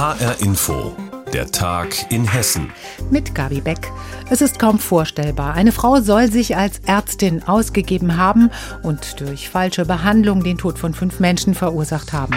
HR Info, der Tag in Hessen. Mit Gabi Beck. Es ist kaum vorstellbar. Eine Frau soll sich als Ärztin ausgegeben haben und durch falsche Behandlung den Tod von fünf Menschen verursacht haben.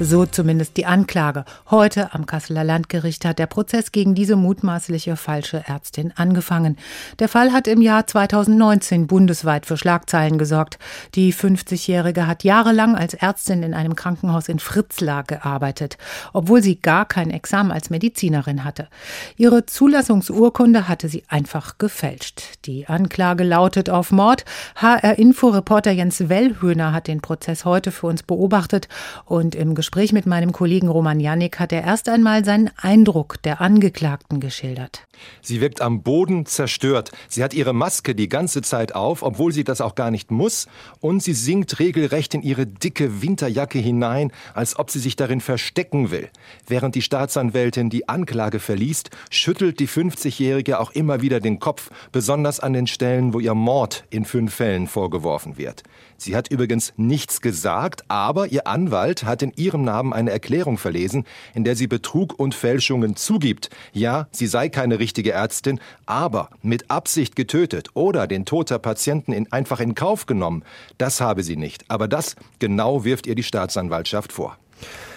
So zumindest die Anklage. Heute am Kasseler Landgericht hat der Prozess gegen diese mutmaßliche falsche Ärztin angefangen. Der Fall hat im Jahr 2019 bundesweit für Schlagzeilen gesorgt. Die 50-Jährige hat jahrelang als Ärztin in einem Krankenhaus in Fritzlar gearbeitet, obwohl sie gar kein Examen als Medizinerin hatte. Ihre Zulassungsurkunde hatte sie einfach gefälscht. Die Anklage lautet auf Mord. HR-Info-Reporter Jens Wellhöhner hat den Prozess heute für uns beobachtet und im Gespräch mit meinem Kollegen Roman Janik hat er erst einmal seinen Eindruck der Angeklagten geschildert. Sie wirkt am Boden zerstört. Sie hat ihre Maske die ganze Zeit auf, obwohl sie das auch gar nicht muss. Und sie sinkt regelrecht in ihre dicke Winterjacke hinein, als ob sie sich darin verstecken will. Während die Staatsanwältin die Anklage verliest, schüttelt die 50-Jährige auch immer wieder den Kopf, besonders an den Stellen, wo ihr Mord in fünf Fällen vorgeworfen wird. Sie hat übrigens nichts gesagt, aber ihr Anwalt hat in ihrem Namen eine Erklärung verlesen, in der sie Betrug und Fälschungen zugibt. Ja, sie sei keine richtige Ärztin, aber mit Absicht getötet oder den Tod der Patienten in, einfach in Kauf genommen, das habe sie nicht. Aber das genau wirft ihr die Staatsanwaltschaft vor.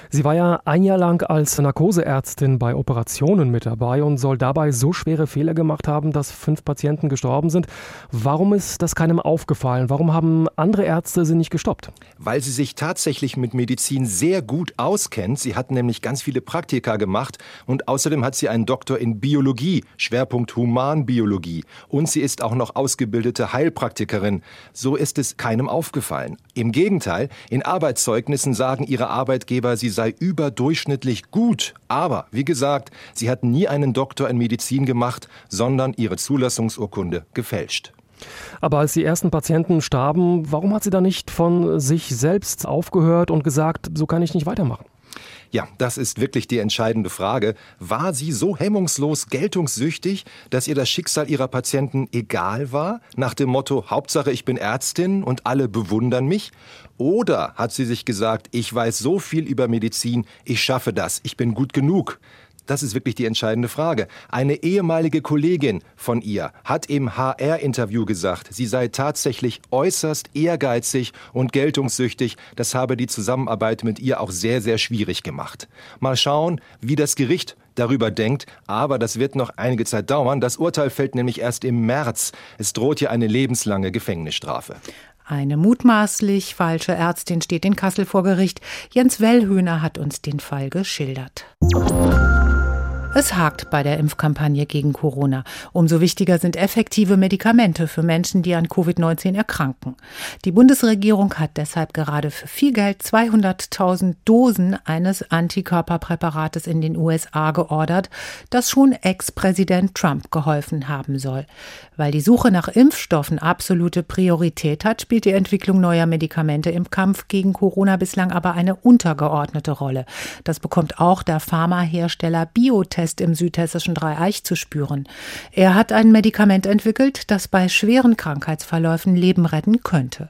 Sie war ja ein Jahr lang als Narkoseärztin bei Operationen mit dabei und soll dabei so schwere Fehler gemacht haben, dass fünf Patienten gestorben sind. Warum ist das keinem aufgefallen? Warum haben andere Ärzte sie nicht gestoppt? Weil sie sich tatsächlich mit Medizin sehr gut auskennt. Sie hat nämlich ganz viele Praktika gemacht und außerdem hat sie einen Doktor in Biologie, Schwerpunkt Humanbiologie. Und sie ist auch noch ausgebildete Heilpraktikerin. So ist es keinem aufgefallen. Im Gegenteil, in Arbeitszeugnissen sagen ihre Arbeitgeber, sie sei überdurchschnittlich gut. Aber, wie gesagt, sie hat nie einen Doktor in Medizin gemacht, sondern ihre Zulassungsurkunde gefälscht. Aber als die ersten Patienten starben, warum hat sie da nicht von sich selbst aufgehört und gesagt, so kann ich nicht weitermachen? Ja, das ist wirklich die entscheidende Frage. War sie so hemmungslos geltungssüchtig, dass ihr das Schicksal ihrer Patienten egal war? Nach dem Motto, Hauptsache ich bin Ärztin und alle bewundern mich? Oder hat sie sich gesagt, ich weiß so viel über Medizin, ich schaffe das, ich bin gut genug? Das ist wirklich die entscheidende Frage. Eine ehemalige Kollegin von ihr hat im HR-Interview gesagt, sie sei tatsächlich äußerst ehrgeizig und geltungssüchtig. Das habe die Zusammenarbeit mit ihr auch sehr, sehr schwierig gemacht. Mal schauen, wie das Gericht darüber denkt, aber das wird noch einige Zeit dauern. Das Urteil fällt nämlich erst im März. Es droht hier eine lebenslange Gefängnisstrafe. Eine mutmaßlich falsche Ärztin steht in Kassel vor Gericht. Jens Wellhöhner hat uns den Fall geschildert. Es hakt bei der Impfkampagne gegen Corona. Umso wichtiger sind effektive Medikamente für Menschen, die an Covid-19 erkranken. Die Bundesregierung hat deshalb gerade für viel Geld 200.000 Dosen eines Antikörperpräparates in den USA geordert, das schon Ex-Präsident Trump geholfen haben soll. Weil die Suche nach Impfstoffen absolute Priorität hat, spielt die Entwicklung neuer Medikamente im Kampf gegen Corona bislang aber eine untergeordnete Rolle. Das bekommt auch der Pharmahersteller Biotest Protest im südhessischen Dreieich zu spüren. Er hat ein Medikament entwickelt, das bei schweren Krankheitsverläufen Leben retten könnte.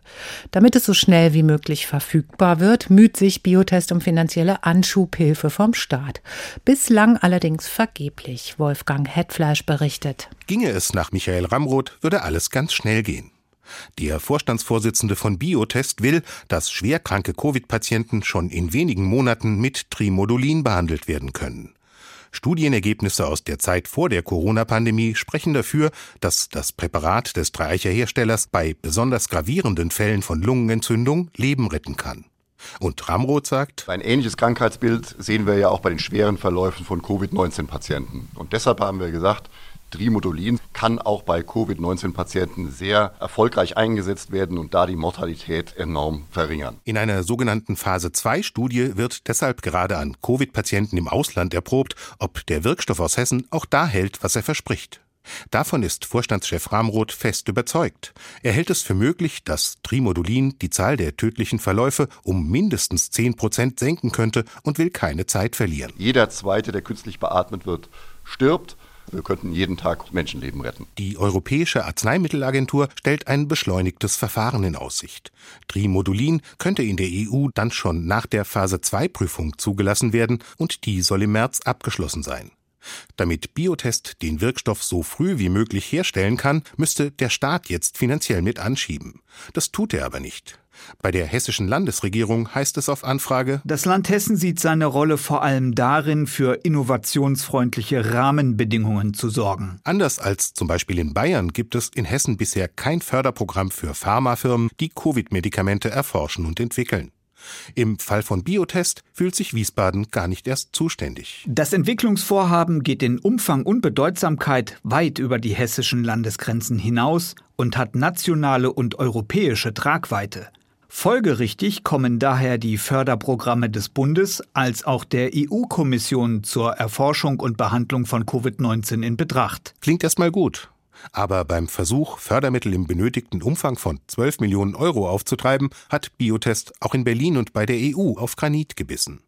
Damit es so schnell wie möglich verfügbar wird, müht sich Biotest um finanzielle Anschubhilfe vom Staat. Bislang allerdings vergeblich, Wolfgang Hetfleisch berichtet. Ginge es nach Michael Ramroth, würde alles ganz schnell gehen. Der Vorstandsvorsitzende von Biotest will, dass schwerkranke Covid-Patienten schon in wenigen Monaten mit Trimodulin behandelt werden können. Studienergebnisse aus der Zeit vor der Corona-Pandemie sprechen dafür, dass das Präparat des Dreieicher Herstellers bei besonders gravierenden Fällen von Lungenentzündung Leben retten kann. Und Ramroth sagt, ein ähnliches Krankheitsbild sehen wir ja auch bei den schweren Verläufen von Covid-19-Patienten. Und deshalb haben wir gesagt, Trimodulin kann auch bei Covid-19-Patienten sehr erfolgreich eingesetzt werden und da die Mortalität enorm verringern. In einer sogenannten Phase-2-Studie wird deshalb gerade an Covid-Patienten im Ausland erprobt, ob der Wirkstoff aus Hessen auch da hält, was er verspricht. Davon ist Vorstandschef Ramroth fest überzeugt. Er hält es für möglich, dass Trimodulin die Zahl der tödlichen Verläufe um mindestens 10 Prozent senken könnte und will keine Zeit verlieren. Jeder Zweite, der künstlich beatmet wird, stirbt Wir könnten jeden Tag Menschenleben retten. Die Europäische Arzneimittelagentur stellt ein beschleunigtes Verfahren in Aussicht. Trimodulin könnte in der EU dann schon nach der Phase 2 Prüfung zugelassen werden und die soll im März abgeschlossen sein. Damit Biotest den Wirkstoff so früh wie möglich herstellen kann, müsste der Staat jetzt finanziell mit anschieben. Das tut er aber nicht. Bei der hessischen Landesregierung heißt es auf Anfrage, das Land Hessen sieht seine Rolle vor allem darin, für innovationsfreundliche Rahmenbedingungen zu sorgen. Anders als zum Beispiel in Bayern gibt es in Hessen bisher kein Förderprogramm für Pharmafirmen, die Covid-Medikamente erforschen und entwickeln. Im Fall von Biotest fühlt sich Wiesbaden gar nicht erst zuständig. Das Entwicklungsvorhaben geht in Umfang und Bedeutsamkeit weit über die hessischen Landesgrenzen hinaus und hat nationale und europäische Tragweite. Folgerichtig kommen daher die Förderprogramme des Bundes als auch der EU-Kommission zur Erforschung und Behandlung von Covid-19 in Betracht. Klingt erstmal gut. Aber beim Versuch, Fördermittel im benötigten Umfang von 12 Millionen Euro aufzutreiben, hat Biotest auch in Berlin und bei der EU auf Granit gebissen.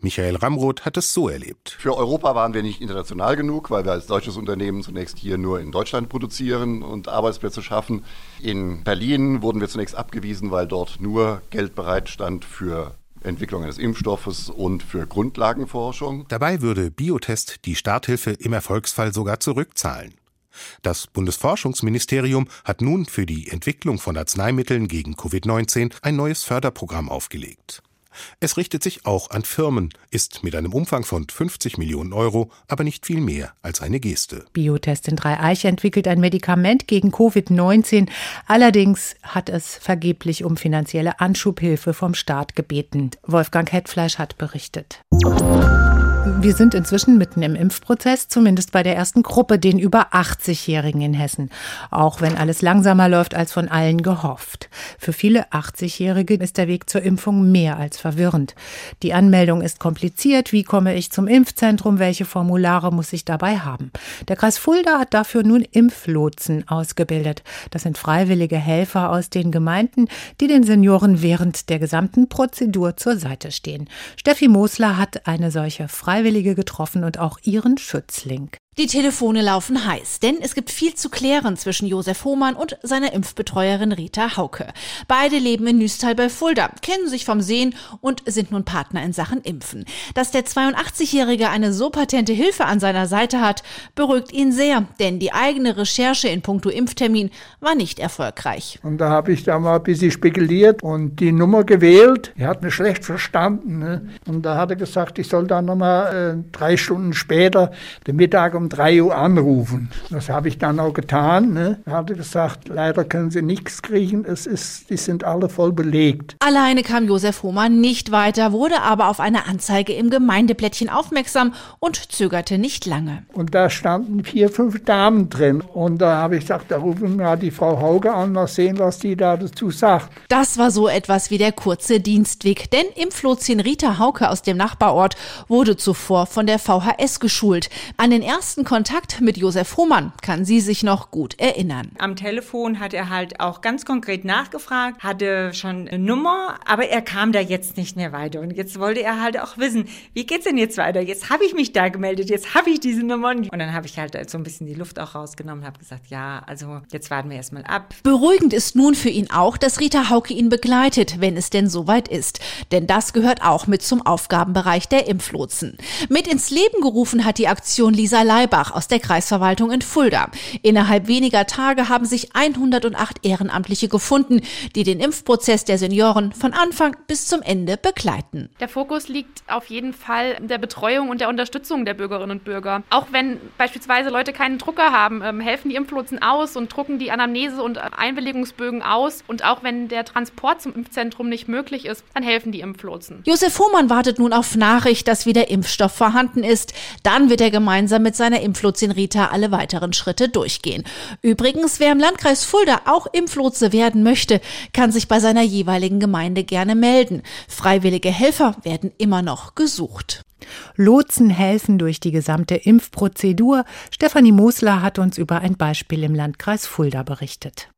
Michael Ramroth hat es so erlebt. Für Europa waren wir nicht international genug, weil wir als deutsches Unternehmen zunächst hier nur in Deutschland produzieren und Arbeitsplätze schaffen. In Berlin wurden wir zunächst abgewiesen, weil dort nur Geld bereitstand für Entwicklung eines Impfstoffes und für Grundlagenforschung. Dabei würde Biotest die Starthilfe im Erfolgsfall sogar zurückzahlen. Das Bundesforschungsministerium hat nun für die Entwicklung von Arzneimitteln gegen Covid-19 ein neues Förderprogramm aufgelegt. Es richtet sich auch an Firmen, ist mit einem Umfang von 50 Millionen Euro aber nicht viel mehr als eine Geste. Biotest in Dreieich entwickelt ein Medikament gegen Covid-19. Allerdings hat es vergeblich um finanzielle Anschubhilfe vom Staat gebeten. Wolfgang Hetfleisch hat berichtet. Wir sind inzwischen mitten im Impfprozess, zumindest bei der ersten Gruppe, den über 80-Jährigen in Hessen. Auch wenn alles langsamer läuft als von allen gehofft. Für viele 80-Jährige ist der Weg zur Impfung mehr als verwirrend. Die Anmeldung ist kompliziert. Wie komme ich zum Impfzentrum? Welche Formulare muss ich dabei haben? Der Kreis Fulda hat dafür nun Impflotsen ausgebildet. Das sind freiwillige Helfer aus den Gemeinden, die den Senioren während der gesamten Prozedur zur Seite stehen. Steffi Mosler hat eine solche Freiwillige getroffen und auch ihren Schützling. Die Telefone laufen heiß, denn es gibt viel zu klären zwischen Josef Hohmann und seiner Impfbetreuerin Rita Hauke. Beide leben in Nüstal bei Fulda, kennen sich vom Sehen und sind nun Partner in Sachen Impfen. Dass der 82-Jährige eine so patente Hilfe an seiner Seite hat, beruhigt ihn sehr, denn die eigene Recherche in puncto Impftermin war nicht erfolgreich. Und da habe ich da mal ein bisschen spekuliert und die Nummer gewählt. Er hat mich schlecht verstanden. Ne? Und da hat er gesagt, ich soll dann nochmal äh, drei Stunden später den Mittag 3 Uhr anrufen. Das habe ich dann auch getan. Ne? Hatte gesagt, leider können Sie nichts kriegen, es ist, die sind alle voll belegt. Alleine kam Josef Hohmann nicht weiter, wurde aber auf eine Anzeige im Gemeindeblättchen aufmerksam und zögerte nicht lange. Und da standen vier, fünf Damen drin. Und da habe ich gesagt, da rufen wir die Frau Hauge an, mal sehen, was die da dazu sagt. Das war so etwas wie der kurze Dienstweg, denn Impflotsin Rita Hauke aus dem Nachbarort wurde zuvor von der VHS geschult. An den ersten ersten Kontakt mit Josef Hohmann kann sie sich noch gut erinnern. Am Telefon hat er halt auch ganz konkret nachgefragt, hatte schon eine Nummer, aber er kam da jetzt nicht mehr weiter. Und jetzt wollte er halt auch wissen, wie geht's denn jetzt weiter? Jetzt habe ich mich da gemeldet, jetzt habe ich diese Nummer. Und dann habe ich halt so ein bisschen die Luft auch rausgenommen, habe gesagt, ja, also jetzt warten wir erstmal ab. Beruhigend ist nun für ihn auch, dass Rita Hauke ihn begleitet, wenn es denn soweit ist. Denn das gehört auch mit zum Aufgabenbereich der Impflotsen. Mit ins Leben gerufen hat die Aktion Lisa Leib Maybach aus der Kreisverwaltung in Fulda. Innerhalb weniger Tage haben sich 108 Ehrenamtliche gefunden, die den Impfprozess der Senioren von Anfang bis zum Ende begleiten. Der Fokus liegt auf jeden Fall der Betreuung und der Unterstützung der Bürgerinnen und Bürger. Auch wenn beispielsweise Leute keinen Drucker haben, ähm, helfen die Impflotsen aus und drucken die Anamnese und Einwilligungsbögen aus. Und auch wenn der Transport zum Impfzentrum nicht möglich ist, dann helfen die Impflotsen. Josef Hohmann wartet nun auf Nachricht, dass wieder Impfstoff vorhanden ist. Dann wird er gemeinsam mit seinen seiner Impflotsin Rita alle weiteren Schritte durchgehen. Übrigens, wer im Landkreis Fulda auch Impflotse werden möchte, kann sich bei seiner jeweiligen Gemeinde gerne melden. Freiwillige Helfer werden immer noch gesucht. Lotsen helfen durch die gesamte Impfprozedur. Stefanie Mosler hat uns über ein Beispiel im Landkreis Fulda berichtet.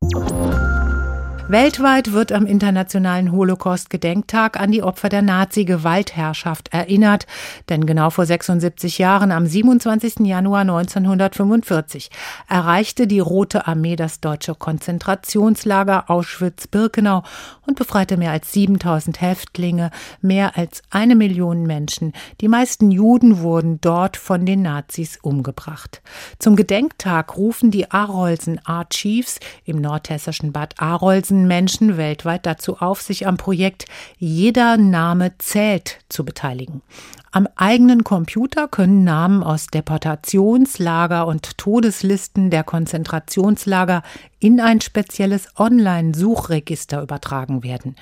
Weltweit wird am Internationalen Holocaust-Gedenktag an die Opfer der Nazi-Gewaltherrschaft erinnert. Denn genau vor 76 Jahren, am 27. Januar 1945, erreichte die Rote Armee das deutsche Konzentrationslager Auschwitz-Birkenau und befreite mehr als 7000 Häftlinge, mehr als eine Million Menschen. Die meisten Juden wurden dort von den Nazis umgebracht. Zum Gedenktag rufen die Arolsen Art Chiefs im nordhessischen Bad Arolsen weisen Menschen weltweit dazu auf, sich am Projekt Jeder Name zählt zu beteiligen. Am eigenen Computer können Namen aus Deportationslager und Todeslisten der Konzentrationslager in ein spezielles Online-Suchregister übertragen werden.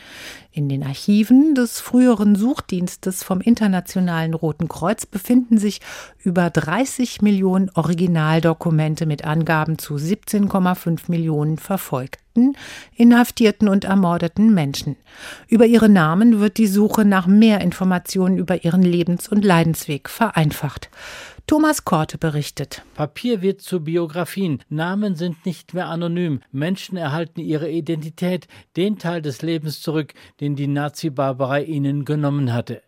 In den Archiven des früheren Suchdienstes vom Internationalen Roten Kreuz befinden sich über 30 Millionen Originaldokumente mit Angaben zu 17,5 Millionen verfolgten, inhaftierten und ermordeten Menschen. Über ihre Namen wird die Suche nach mehr Informationen über ihren Lebens- und Leidensweg vereinfacht. Thomas Korte berichtet. Papier wird zu Biografien. Namen sind nicht mehr anonym. Menschen erhalten ihre Identität, den Teil des Lebens zurück, den die Nazi-Barbarei ihnen genommen hatte.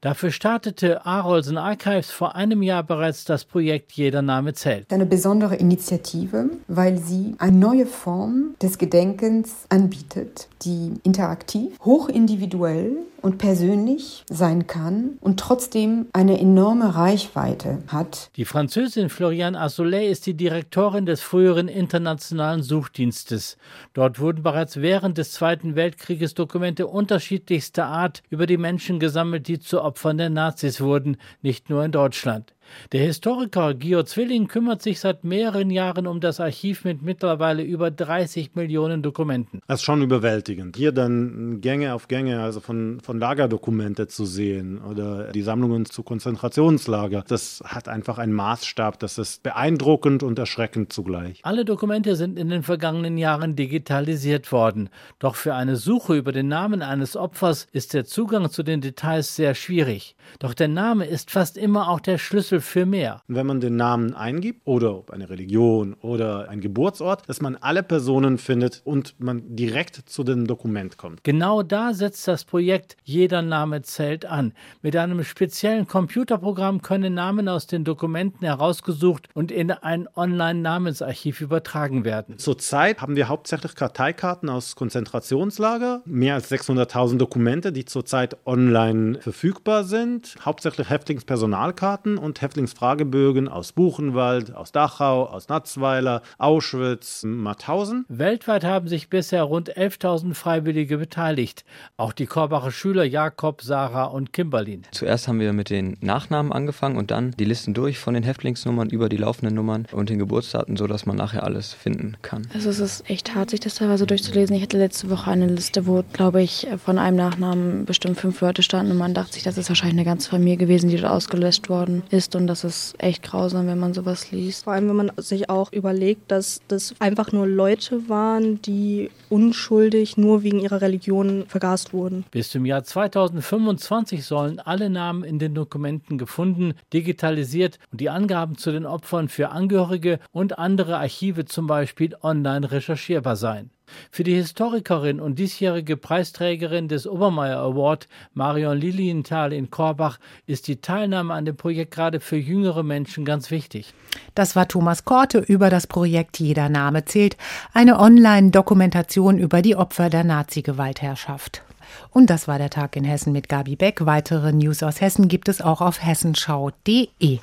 Dafür startete Arolsen Archives vor einem Jahr bereits das Projekt Jeder Name zählt. Eine besondere Initiative, weil sie eine neue Form des Gedenkens anbietet, die interaktiv, hochindividuell und persönlich sein kann und trotzdem eine enorme Reichweite hat. Die Französin Floriane Assolet ist die Direktorin des früheren internationalen Suchdienstes. Dort wurden bereits während des Zweiten Weltkrieges Dokumente unterschiedlichster Art über die Menschen gesammelt, die zu Opfern der Nazis wurden, nicht nur in Deutschland. Der Historiker Gio Zwilling kümmert sich seit mehreren Jahren um das Archiv mit mittlerweile über 30 Millionen Dokumenten. Das ist schon überwältigend. Hier dann Gänge auf Gänge, also von, von Lagerdokumente zu sehen oder die Sammlungen zu Konzentrationslager, das hat einfach einen Maßstab, das ist beeindruckend und erschreckend zugleich. Alle Dokumente sind in den vergangenen Jahren digitalisiert worden. Doch für eine Suche über den Namen eines Opfers ist der Zugang zu den Details sehr schwierig. Doch der Name ist fast immer auch der Schlüssel Schlüssel für mehr. Wenn man den Namen eingibt oder eine Religion oder ein Geburtsort, dass man alle Personen findet und man direkt zu dem Dokument kommt. Genau da setzt das Projekt Jeder Name zählt an. Mit einem speziellen Computerprogramm können Namen aus den Dokumenten herausgesucht und in ein Online-Namensarchiv übertragen werden. Zurzeit haben wir hauptsächlich Karteikarten aus Konzentrationslager, mehr als 600.000 Dokumente, die zurzeit online verfügbar sind, hauptsächlich Häftlingspersonalkarten und Häftlingsfragebögen aus Buchenwald, aus Dachau, aus Natzweiler, Auschwitz, Mauthausen. Weltweit haben sich bisher rund 11.000 Freiwillige beteiligt. Auch die Korbacher Schüler Jakob, Sarah und Kimberlin. Zuerst haben wir mit den Nachnamen angefangen und dann die Listen durch von den Häftlingsnummern über die laufenden Nummern und den Geburtsdaten, sodass man nachher alles finden kann. Also es ist echt hart, sich das teilweise durchzulesen. Ich hatte letzte Woche eine Liste, wo, glaube ich, von einem Nachnamen bestimmt fünf Leute standen und man dachte sich, das ist wahrscheinlich eine ganze Familie gewesen, die dort ausgelöscht worden ist und das ist echt grausam, wenn man sowas liest. Vor allem, wenn man sich auch überlegt, dass das einfach nur Leute waren, die unschuldig nur wegen ihrer Religion vergast wurden. Bis zum Jahr 2025 sollen alle Namen in den Dokumenten gefunden, digitalisiert und die Angaben zu den Opfern für Angehörige und andere Archive zum Beispiel online recherchierbar sein. Für die Historikerin und diesjährige Preisträgerin des Obermeier Award, Marion Lilienthal in Korbach, ist die Teilnahme an dem Projekt gerade für jüngere Menschen ganz wichtig. Das war Thomas Korte über das Projekt Jeder Name zählt, eine Online-Dokumentation über die Opfer der Nazi-Gewaltherrschaft. Und das war der Tag in Hessen mit Gabi Beck. Weitere News aus Hessen gibt es auch auf hessenschau.de.